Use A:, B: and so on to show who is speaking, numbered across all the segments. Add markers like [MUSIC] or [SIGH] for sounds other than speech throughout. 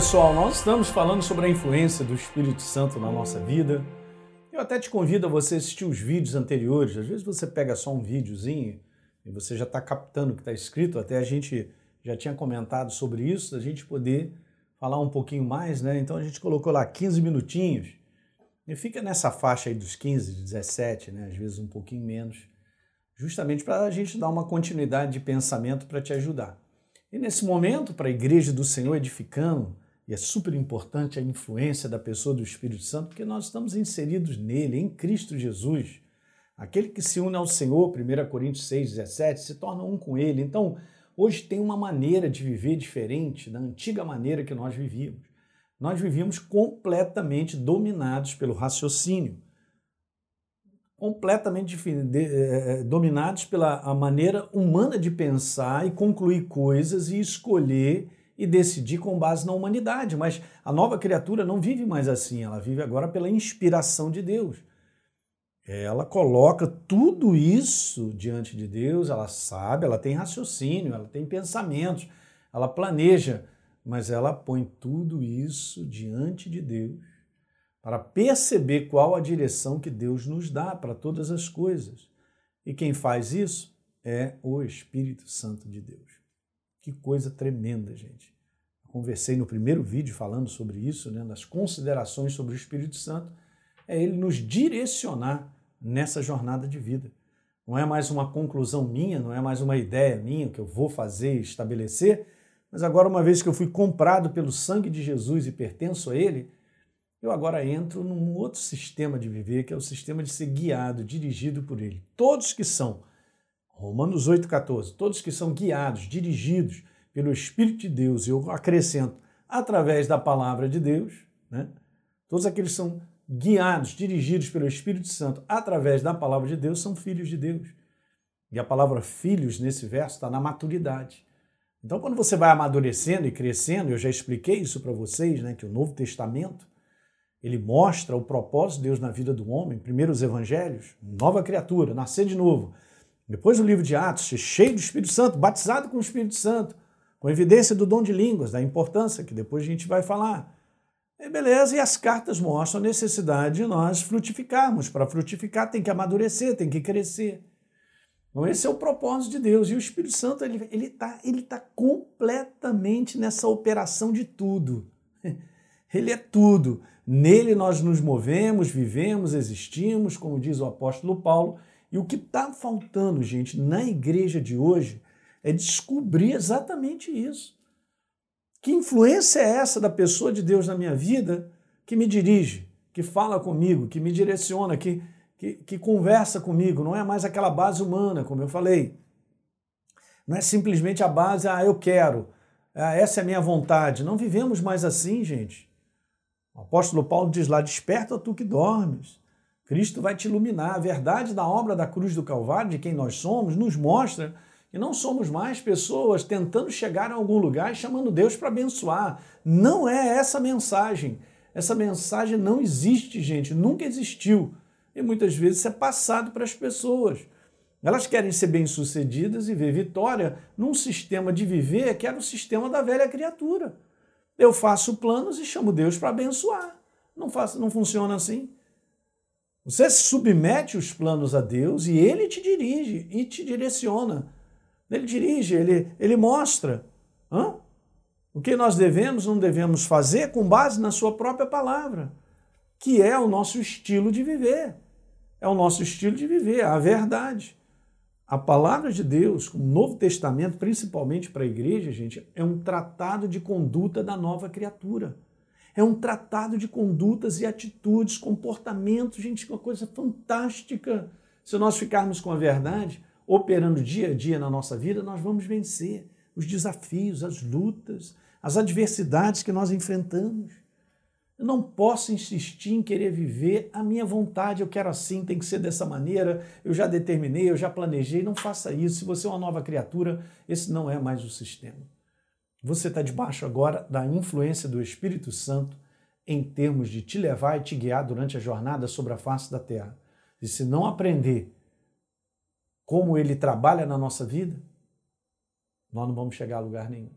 A: pessoal, nós estamos falando sobre a influência do Espírito Santo na nossa vida. Eu até te convido a você assistir os vídeos anteriores. Às vezes você pega só um videozinho e você já está captando o que está escrito. Até a gente já tinha comentado sobre isso, a gente poder falar um pouquinho mais, né? Então a gente colocou lá 15 minutinhos e fica nessa faixa aí dos 15, 17, né? Às vezes um pouquinho menos, justamente para a gente dar uma continuidade de pensamento para te ajudar. E nesse momento, para a igreja do Senhor edificando, e é super importante a influência da pessoa do Espírito Santo, porque nós estamos inseridos nele, em Cristo Jesus. Aquele que se une ao Senhor, 1 Coríntios 6, 17, se torna um com ele. Então, hoje tem uma maneira de viver diferente da antiga maneira que nós vivíamos. Nós vivíamos completamente dominados pelo raciocínio completamente é, dominados pela maneira humana de pensar e concluir coisas e escolher e decidir com base na humanidade. Mas a nova criatura não vive mais assim, ela vive agora pela inspiração de Deus. Ela coloca tudo isso diante de Deus, ela sabe, ela tem raciocínio, ela tem pensamentos, ela planeja, mas ela põe tudo isso diante de Deus para perceber qual a direção que Deus nos dá para todas as coisas. E quem faz isso é o Espírito Santo de Deus. Que coisa tremenda, gente. conversei no primeiro vídeo falando sobre isso, né, nas considerações sobre o Espírito Santo, é ele nos direcionar nessa jornada de vida. Não é mais uma conclusão minha, não é mais uma ideia minha que eu vou fazer e estabelecer, mas agora, uma vez que eu fui comprado pelo sangue de Jesus e pertenço a Ele, eu agora entro num outro sistema de viver, que é o sistema de ser guiado, dirigido por ele. Todos que são, Romanos 8,14, todos que são guiados, dirigidos pelo Espírito de Deus, e eu acrescento, através da palavra de Deus, né? todos aqueles que são guiados, dirigidos pelo Espírito Santo através da palavra de Deus, são filhos de Deus. E a palavra filhos nesse verso está na maturidade. Então, quando você vai amadurecendo e crescendo, eu já expliquei isso para vocês, né, que o Novo Testamento ele mostra o propósito de Deus na vida do homem, primeiro os evangelhos, nova criatura, nascer de novo. Depois o livro de Atos, cheio do Espírito Santo, batizado com o Espírito Santo, com evidência do dom de línguas, da importância que depois a gente vai falar. E beleza, e as cartas mostram a necessidade de nós frutificarmos. Para frutificar tem que amadurecer, tem que crescer. Então esse é o propósito de Deus. E o Espírito Santo, ele está ele tá, ele tá completamente nessa operação de tudo. [LAUGHS] Ele é tudo. Nele nós nos movemos, vivemos, existimos, como diz o apóstolo Paulo. E o que está faltando, gente, na igreja de hoje é descobrir exatamente isso. Que influência é essa da pessoa de Deus na minha vida que me dirige, que fala comigo, que me direciona, que, que, que conversa comigo? Não é mais aquela base humana, como eu falei. Não é simplesmente a base, ah, eu quero, ah, essa é a minha vontade. Não vivemos mais assim, gente. O apóstolo Paulo diz lá: Desperta tu que dormes. Cristo vai te iluminar. A verdade da obra da cruz do Calvário, de quem nós somos, nos mostra que não somos mais pessoas tentando chegar a algum lugar e chamando Deus para abençoar. Não é essa mensagem. Essa mensagem não existe, gente, nunca existiu. E muitas vezes isso é passado para as pessoas. Elas querem ser bem-sucedidas e ver vitória num sistema de viver que era o sistema da velha criatura. Eu faço planos e chamo Deus para abençoar. Não, faço, não funciona assim. Você submete os planos a Deus e Ele te dirige e te direciona. Ele dirige, Ele, ele mostra hã? o que nós devemos, não devemos fazer com base na Sua própria palavra, que é o nosso estilo de viver. É o nosso estilo de viver, a verdade. A palavra de Deus, o Novo Testamento, principalmente para a igreja, gente, é um tratado de conduta da nova criatura. É um tratado de condutas e atitudes, comportamentos, gente, uma coisa fantástica. Se nós ficarmos com a verdade, operando dia a dia na nossa vida, nós vamos vencer os desafios, as lutas, as adversidades que nós enfrentamos. Eu não posso insistir em querer viver a minha vontade, eu quero assim, tem que ser dessa maneira, eu já determinei, eu já planejei. Não faça isso. Se você é uma nova criatura, esse não é mais o sistema. Você está debaixo agora da influência do Espírito Santo em termos de te levar e te guiar durante a jornada sobre a face da terra. E se não aprender como ele trabalha na nossa vida, nós não vamos chegar a lugar nenhum.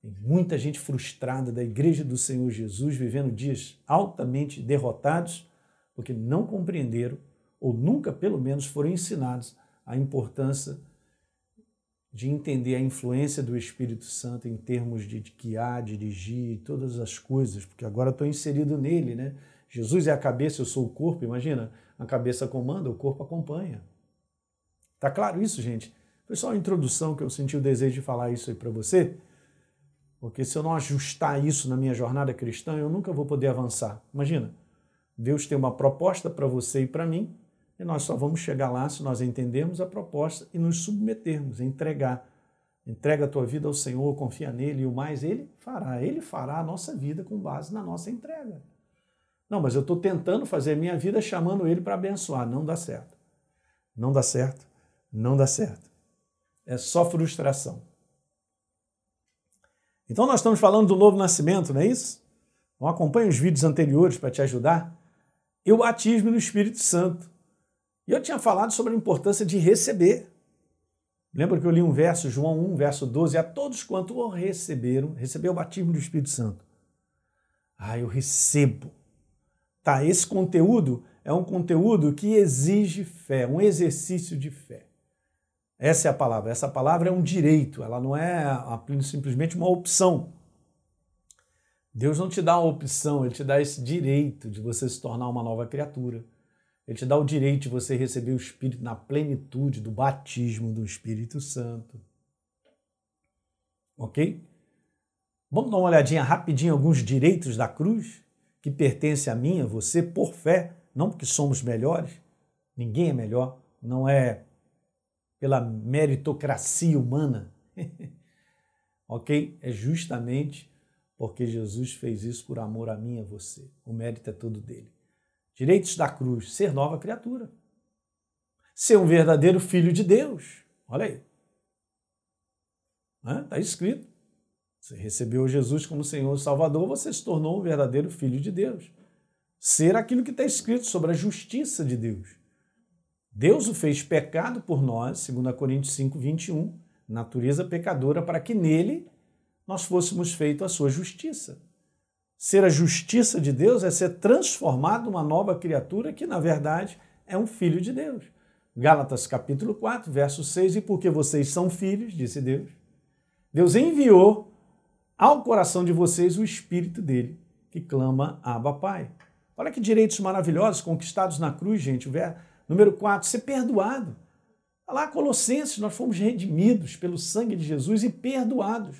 A: Tem muita gente frustrada da igreja do Senhor Jesus vivendo dias altamente derrotados porque não compreenderam ou nunca, pelo menos, foram ensinados a importância de entender a influência do Espírito Santo em termos de guiar, dirigir, todas as coisas, porque agora estou inserido nele, né? Jesus é a cabeça, eu sou o corpo, imagina, a cabeça comanda, o corpo acompanha. Tá claro isso, gente? Foi só uma introdução que eu senti o desejo de falar isso aí para você, porque se eu não ajustar isso na minha jornada cristã, eu nunca vou poder avançar. Imagina, Deus tem uma proposta para você e para mim, e nós só vamos chegar lá se nós entendermos a proposta e nos submetermos, entregar. Entrega a tua vida ao Senhor, confia nele e o mais ele fará. Ele fará a nossa vida com base na nossa entrega. Não, mas eu estou tentando fazer a minha vida chamando ele para abençoar. Não dá certo. Não dá certo. Não dá certo. É só frustração. Então nós estamos falando do novo nascimento, não é isso? Então acompanhe os vídeos anteriores para te ajudar. E o batismo no Espírito Santo. E eu tinha falado sobre a importância de receber. Lembra que eu li um verso, João 1, verso 12, a todos quanto o receberam, recebeu o batismo do Espírito Santo. Ah, eu recebo. Tá, esse conteúdo é um conteúdo que exige fé, um exercício de fé. Essa é a palavra. Essa palavra é um direito, ela não é simplesmente uma opção. Deus não te dá uma opção, ele te dá esse direito de você se tornar uma nova criatura. Ele te dá o direito de você receber o Espírito na plenitude do batismo do Espírito Santo. Ok? Vamos dar uma olhadinha rapidinho alguns direitos da cruz que pertencem a mim, a você, por fé, não porque somos melhores. Ninguém é melhor. Não é pela meritocracia humana. [LAUGHS] ok? É justamente porque Jesus fez isso por amor a mim e a você. O mérito é todo dele. Direitos da cruz, ser nova criatura. Ser um verdadeiro filho de Deus. Olha aí. Está escrito. Você recebeu Jesus como Senhor e Salvador, você se tornou um verdadeiro filho de Deus. Ser aquilo que está escrito sobre a justiça de Deus. Deus o fez pecado por nós, 2 Coríntios 5, 21, natureza pecadora, para que nele nós fôssemos feitos a sua justiça. Ser a justiça de Deus é ser transformado numa nova criatura que, na verdade, é um filho de Deus. Gálatas capítulo 4, verso 6, e porque vocês são filhos, disse Deus, Deus enviou ao coração de vocês o Espírito dele, que clama Abba Pai. Olha que direitos maravilhosos conquistados na cruz, gente. O verso número 4, ser perdoado. Olha lá, Colossenses, nós fomos redimidos pelo sangue de Jesus e perdoados.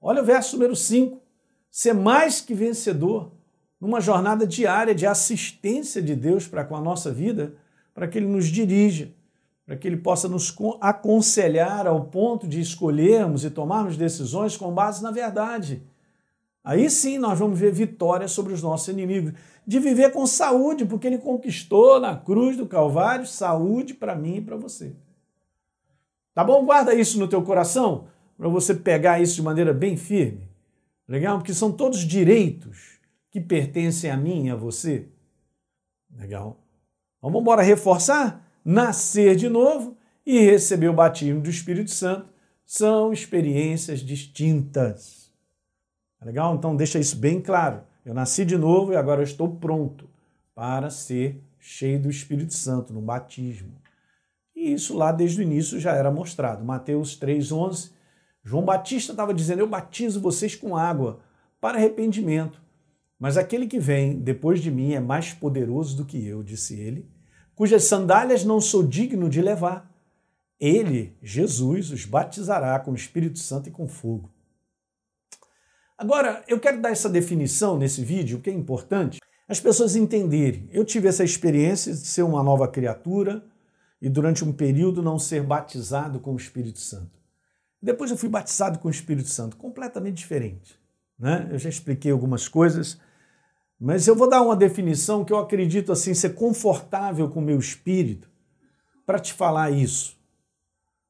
A: Olha o verso número 5, ser mais que vencedor numa jornada diária de assistência de Deus para com a nossa vida, para que Ele nos dirija, para que Ele possa nos aconselhar ao ponto de escolhermos e tomarmos decisões com base na verdade. Aí sim nós vamos ver vitória sobre os nossos inimigos, de viver com saúde, porque Ele conquistou na cruz do Calvário saúde para mim e para você. Tá bom? Guarda isso no teu coração, para você pegar isso de maneira bem firme. Legal? Porque são todos direitos que pertencem a mim e a você. Legal? Então vamos embora reforçar? Nascer de novo e receber o batismo do Espírito Santo são experiências distintas. Legal? Então deixa isso bem claro. Eu nasci de novo e agora eu estou pronto para ser cheio do Espírito Santo no batismo. E isso lá desde o início já era mostrado. Mateus 3:11 João Batista estava dizendo: Eu batizo vocês com água para arrependimento. Mas aquele que vem depois de mim é mais poderoso do que eu, disse ele, cujas sandálias não sou digno de levar. Ele, Jesus, os batizará com o Espírito Santo e com fogo. Agora, eu quero dar essa definição nesse vídeo, que é importante, as pessoas entenderem. Eu tive essa experiência de ser uma nova criatura e durante um período não ser batizado com o Espírito Santo. Depois eu fui batizado com o Espírito Santo, completamente diferente. Né? Eu já expliquei algumas coisas, mas eu vou dar uma definição que eu acredito assim ser confortável com o meu espírito para te falar isso.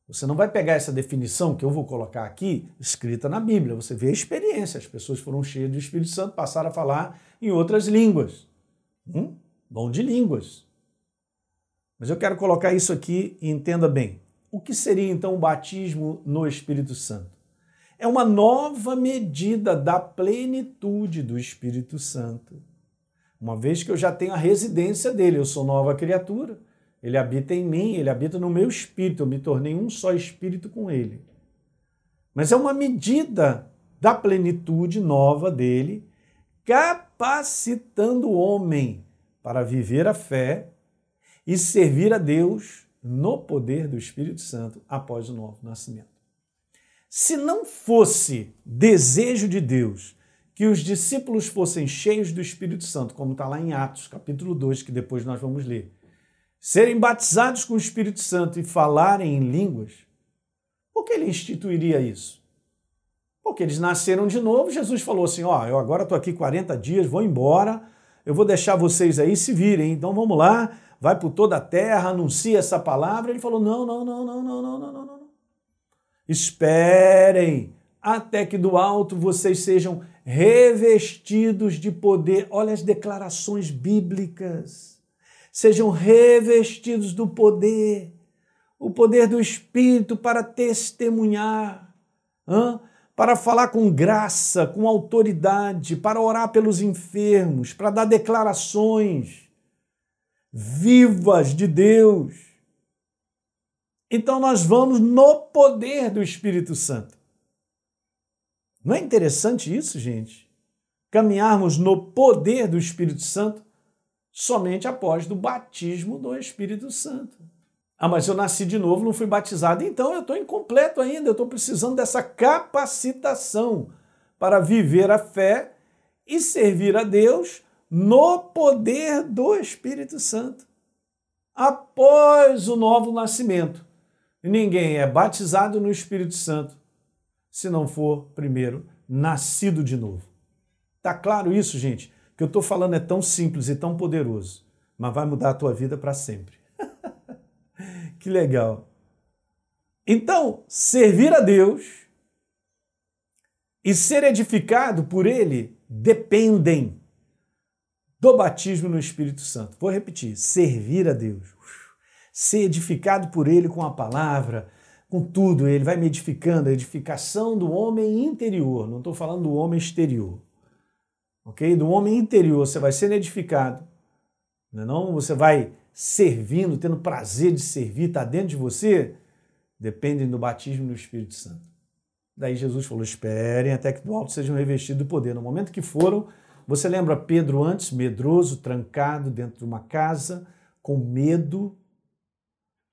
A: Você não vai pegar essa definição que eu vou colocar aqui, escrita na Bíblia. Você vê a experiência. As pessoas foram cheias do Espírito Santo, passaram a falar em outras línguas. Hum? Bom de línguas. Mas eu quero colocar isso aqui e entenda bem. O que seria então o batismo no Espírito Santo? É uma nova medida da plenitude do Espírito Santo. Uma vez que eu já tenho a residência dele, eu sou nova criatura, ele habita em mim, ele habita no meu espírito, eu me tornei um só espírito com ele. Mas é uma medida da plenitude nova dele, capacitando o homem para viver a fé e servir a Deus no poder do Espírito Santo após o novo nascimento. Se não fosse desejo de Deus que os discípulos fossem cheios do Espírito Santo, como está lá em Atos, capítulo 2, que depois nós vamos ler, serem batizados com o Espírito Santo e falarem em línguas, por que ele instituiria isso? Porque eles nasceram de novo, Jesus falou assim: Ó, oh, eu agora estou aqui 40 dias, vou embora, eu vou deixar vocês aí se virem, então vamos lá, vai por toda a terra, anuncia essa palavra. Ele falou: não, não, não, não, não, não, não, não, não. Esperem até que do alto vocês sejam revestidos de poder. Olha as declarações bíblicas. Sejam revestidos do poder, o poder do Espírito para testemunhar, para falar com graça, com autoridade, para orar pelos enfermos, para dar declarações vivas de Deus. Então nós vamos no poder do Espírito Santo. Não é interessante isso, gente? Caminharmos no poder do Espírito Santo somente após do batismo do Espírito Santo. Ah, mas eu nasci de novo, não fui batizado, então eu estou incompleto ainda, eu estou precisando dessa capacitação para viver a fé e servir a Deus no poder do Espírito Santo. Após o novo nascimento. Ninguém é batizado no Espírito Santo se não for primeiro nascido de novo. Tá claro isso, gente? O que eu estou falando é tão simples e tão poderoso, mas vai mudar a tua vida para sempre. [LAUGHS] que legal. Então, servir a Deus e ser edificado por Ele dependem do batismo no Espírito Santo. Vou repetir: servir a Deus, ser edificado por Ele com a palavra, com tudo. Ele vai me edificando, a edificação do homem interior, não estou falando do homem exterior. Ok? Do homem interior, você vai sendo edificado, não, é não? Você vai servindo, tendo prazer de servir, está dentro de você, dependem do batismo no Espírito Santo. Daí Jesus falou: esperem até que do alto sejam revestidos do poder. No momento que foram, você lembra Pedro antes, medroso, trancado dentro de uma casa, com medo.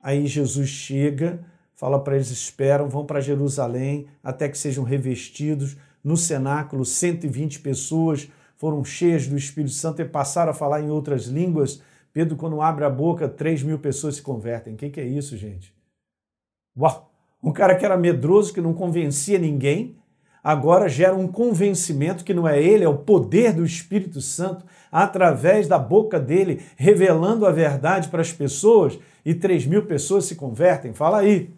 A: Aí Jesus chega, fala para eles: esperam, vão para Jerusalém até que sejam revestidos. No cenáculo, 120 pessoas foram cheias do Espírito Santo e passaram a falar em outras línguas. Pedro, quando abre a boca, 3 mil pessoas se convertem. O que, que é isso, gente? Uau! Um cara que era medroso, que não convencia ninguém, agora gera um convencimento que não é ele, é o poder do Espírito Santo através da boca dele, revelando a verdade para as pessoas e 3 mil pessoas se convertem. Fala aí.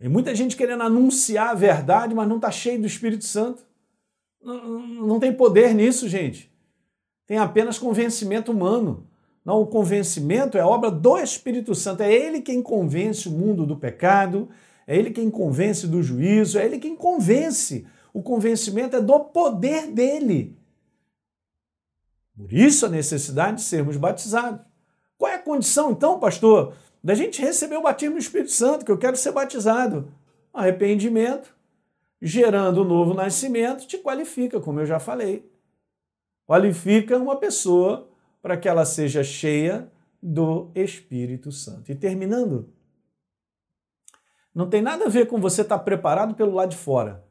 A: E muita gente querendo anunciar a verdade, mas não está cheio do Espírito Santo. Não, não tem poder nisso, gente. Tem apenas convencimento humano. Não, o convencimento é obra do Espírito Santo. É ele quem convence o mundo do pecado, é ele quem convence do juízo, é ele quem convence. O convencimento é do poder dele. Por isso a necessidade de sermos batizados. Qual é a condição, então, pastor, da gente receber o batismo do Espírito Santo, que eu quero ser batizado? Arrependimento, gerando o um novo nascimento, te qualifica, como eu já falei. Qualifica uma pessoa para que ela seja cheia do Espírito Santo. E terminando, não tem nada a ver com você estar preparado pelo lado de fora.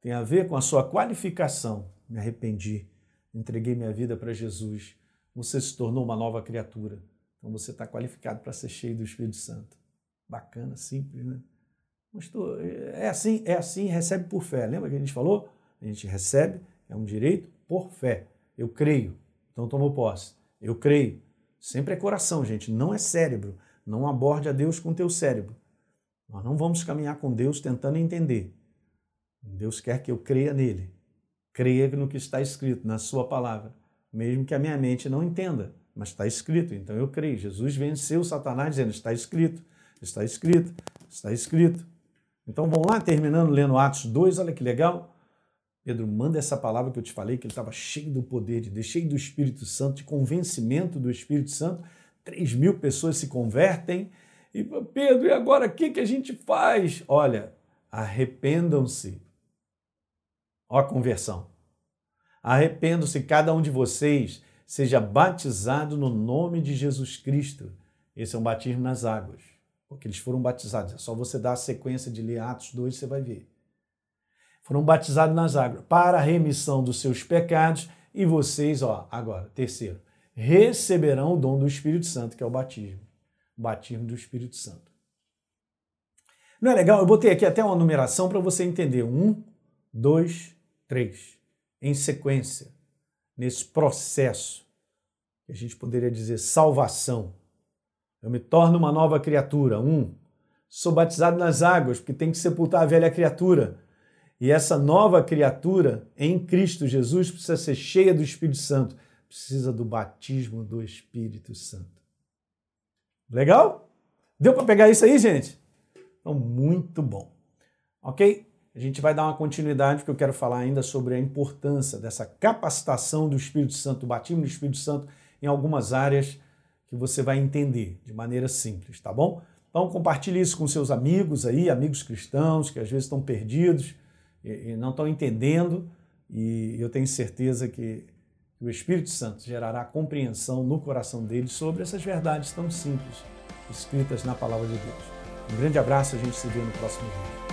A: Tem a ver com a sua qualificação. Me arrependi, entreguei minha vida para Jesus. Você se tornou uma nova criatura. Então você está qualificado para ser cheio do Espírito Santo. Bacana, simples, né? Mas tô, é assim, é assim, recebe por fé. Lembra que a gente falou? A gente recebe, é um direito por fé. Eu creio, então tomou posse. Eu creio. Sempre é coração, gente, não é cérebro. Não aborde a Deus com teu cérebro. Nós não vamos caminhar com Deus tentando entender. Deus quer que eu creia nele, creia no que está escrito, na sua palavra, mesmo que a minha mente não entenda, mas está escrito, então eu creio. Jesus venceu Satanás dizendo: está escrito, está escrito, está escrito. Então vamos lá, terminando lendo Atos 2, olha que legal. Pedro manda essa palavra que eu te falei, que ele estava cheio do poder de Deus, cheio do Espírito Santo, de convencimento do Espírito Santo. 3 mil pessoas se convertem. E Pedro, e agora o que, que a gente faz? Olha, arrependam-se. Ó a conversão. Arrependam-se, cada um de vocês seja batizado no nome de Jesus Cristo. Esse é um batismo nas águas, porque eles foram batizados. É só você dar a sequência de ler Atos 2, você vai ver. Foram batizados nas águas para a remissão dos seus pecados e vocês, ó, agora, terceiro, receberão o dom do Espírito Santo, que é o batismo. Batismo do Espírito Santo. Não é legal? Eu botei aqui até uma numeração para você entender. Um, dois, três. Em sequência nesse processo, a gente poderia dizer salvação. Eu me torno uma nova criatura. Um, sou batizado nas águas, porque tem que sepultar a velha criatura. E essa nova criatura em Cristo Jesus precisa ser cheia do Espírito Santo, precisa do batismo do Espírito Santo. Legal? Deu para pegar isso aí, gente? Então, muito bom. Ok? A gente vai dar uma continuidade, porque eu quero falar ainda sobre a importância dessa capacitação do Espírito Santo, do batismo do Espírito Santo em algumas áreas que você vai entender de maneira simples, tá bom? Então compartilhe isso com seus amigos aí, amigos cristãos que às vezes estão perdidos e não estão entendendo, e eu tenho certeza que o Espírito Santo gerará compreensão no coração deles sobre essas verdades tão simples escritas na palavra de Deus. Um grande abraço, a gente se vê no próximo vídeo.